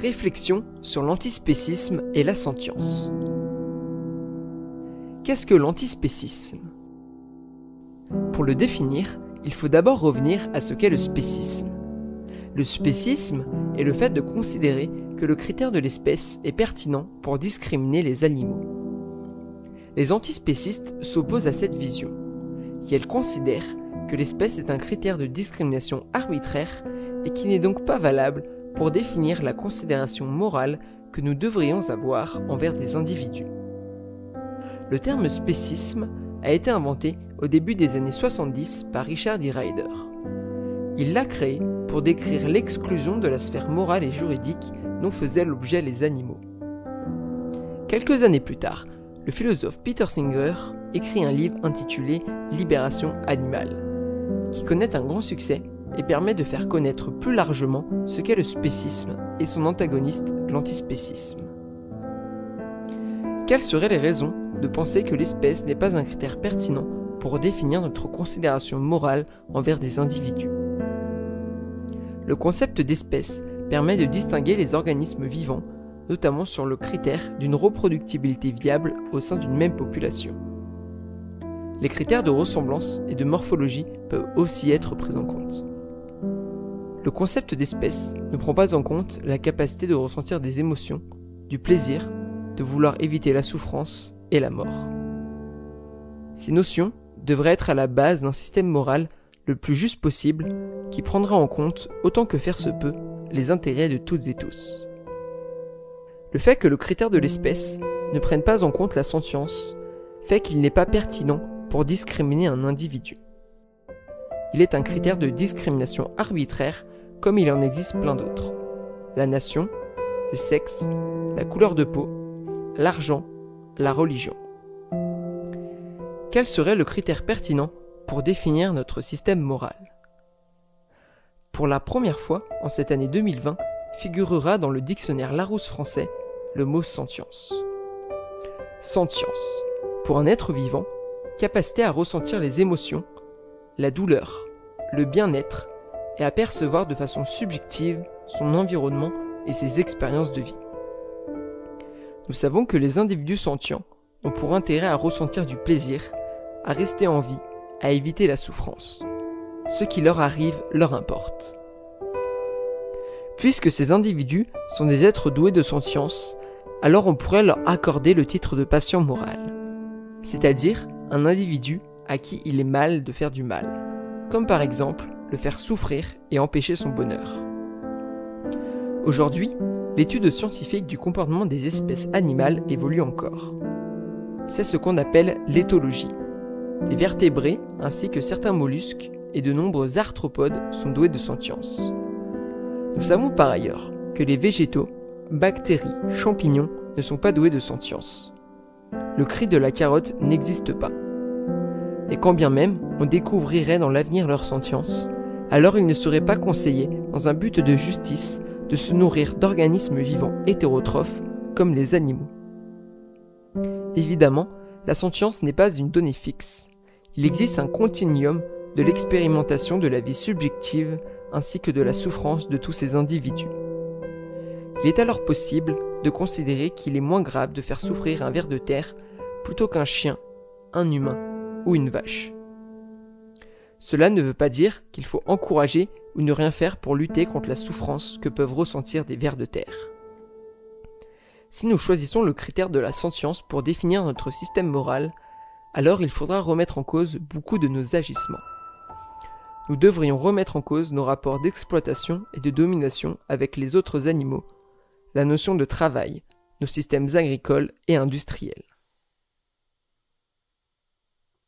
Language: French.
Réflexion sur l'antispécisme et la sentience. Qu'est-ce que l'antispécisme? Pour le définir, il faut d'abord revenir à ce qu'est le spécisme. Le spécisme est le fait de considérer que le critère de l'espèce est pertinent pour discriminer les animaux. Les antispécistes s'opposent à cette vision, qui elle considère que l'espèce est un critère de discrimination arbitraire et qui n'est donc pas valable pour définir la considération morale que nous devrions avoir envers des individus. Le terme spécisme a été inventé au début des années 70 par Richard D. Ryder. Il l'a créé pour décrire l'exclusion de la sphère morale et juridique dont faisaient l'objet les animaux. Quelques années plus tard, le philosophe Peter Singer écrit un livre intitulé Libération animale, qui connaît un grand succès et permet de faire connaître plus largement ce qu'est le spécisme et son antagoniste, l'antispécisme. Quelles seraient les raisons de penser que l'espèce n'est pas un critère pertinent pour définir notre considération morale envers des individus? Le concept d'espèce permet de distinguer les organismes vivants, notamment sur le critère d'une reproductibilité viable au sein d'une même population. Les critères de ressemblance et de morphologie peuvent aussi être pris en compte. Le concept d'espèce ne prend pas en compte la capacité de ressentir des émotions, du plaisir, de vouloir éviter la souffrance et la mort. Ces notions devraient être à la base d'un système moral le plus juste possible qui prendra en compte, autant que faire se peut, les intérêts de toutes et tous. Le fait que le critère de l'espèce ne prenne pas en compte la sentience fait qu'il n'est pas pertinent pour discriminer un individu. Il est un critère de discrimination arbitraire comme il en existe plein d'autres. La nation, le sexe, la couleur de peau, l'argent, la religion. Quel serait le critère pertinent pour définir notre système moral? Pour la première fois, en cette année 2020, figurera dans le dictionnaire Larousse français le mot sentience. Sentience. Pour un être vivant, capacité à ressentir les émotions, la douleur, le bien-être et à percevoir de façon subjective son environnement et ses expériences de vie. Nous savons que les individus sentients ont pour intérêt à ressentir du plaisir, à rester en vie, à éviter la souffrance. Ce qui leur arrive leur importe. Puisque ces individus sont des êtres doués de sentience, alors on pourrait leur accorder le titre de patient moral, c'est-à-dire un individu à qui il est mal de faire du mal, comme par exemple le faire souffrir et empêcher son bonheur. Aujourd'hui, l'étude scientifique du comportement des espèces animales évolue encore. C'est ce qu'on appelle l'éthologie. Les vertébrés, ainsi que certains mollusques et de nombreux arthropodes sont doués de sentience. Nous savons par ailleurs que les végétaux, bactéries, champignons ne sont pas doués de sentience. Le cri de la carotte n'existe pas. Et quand bien même on découvrirait dans l'avenir leur sentience, alors il ne serait pas conseillé, dans un but de justice, de se nourrir d'organismes vivants hétérotrophes comme les animaux. Évidemment, la sentience n'est pas une donnée fixe. Il existe un continuum de l'expérimentation de la vie subjective ainsi que de la souffrance de tous ces individus. Il est alors possible de considérer qu'il est moins grave de faire souffrir un ver de terre plutôt qu'un chien, un humain ou une vache. Cela ne veut pas dire qu'il faut encourager ou ne rien faire pour lutter contre la souffrance que peuvent ressentir des vers de terre. Si nous choisissons le critère de la sentience pour définir notre système moral, alors il faudra remettre en cause beaucoup de nos agissements. Nous devrions remettre en cause nos rapports d'exploitation et de domination avec les autres animaux, la notion de travail, nos systèmes agricoles et industriels.